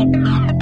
Oh, my God.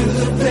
to the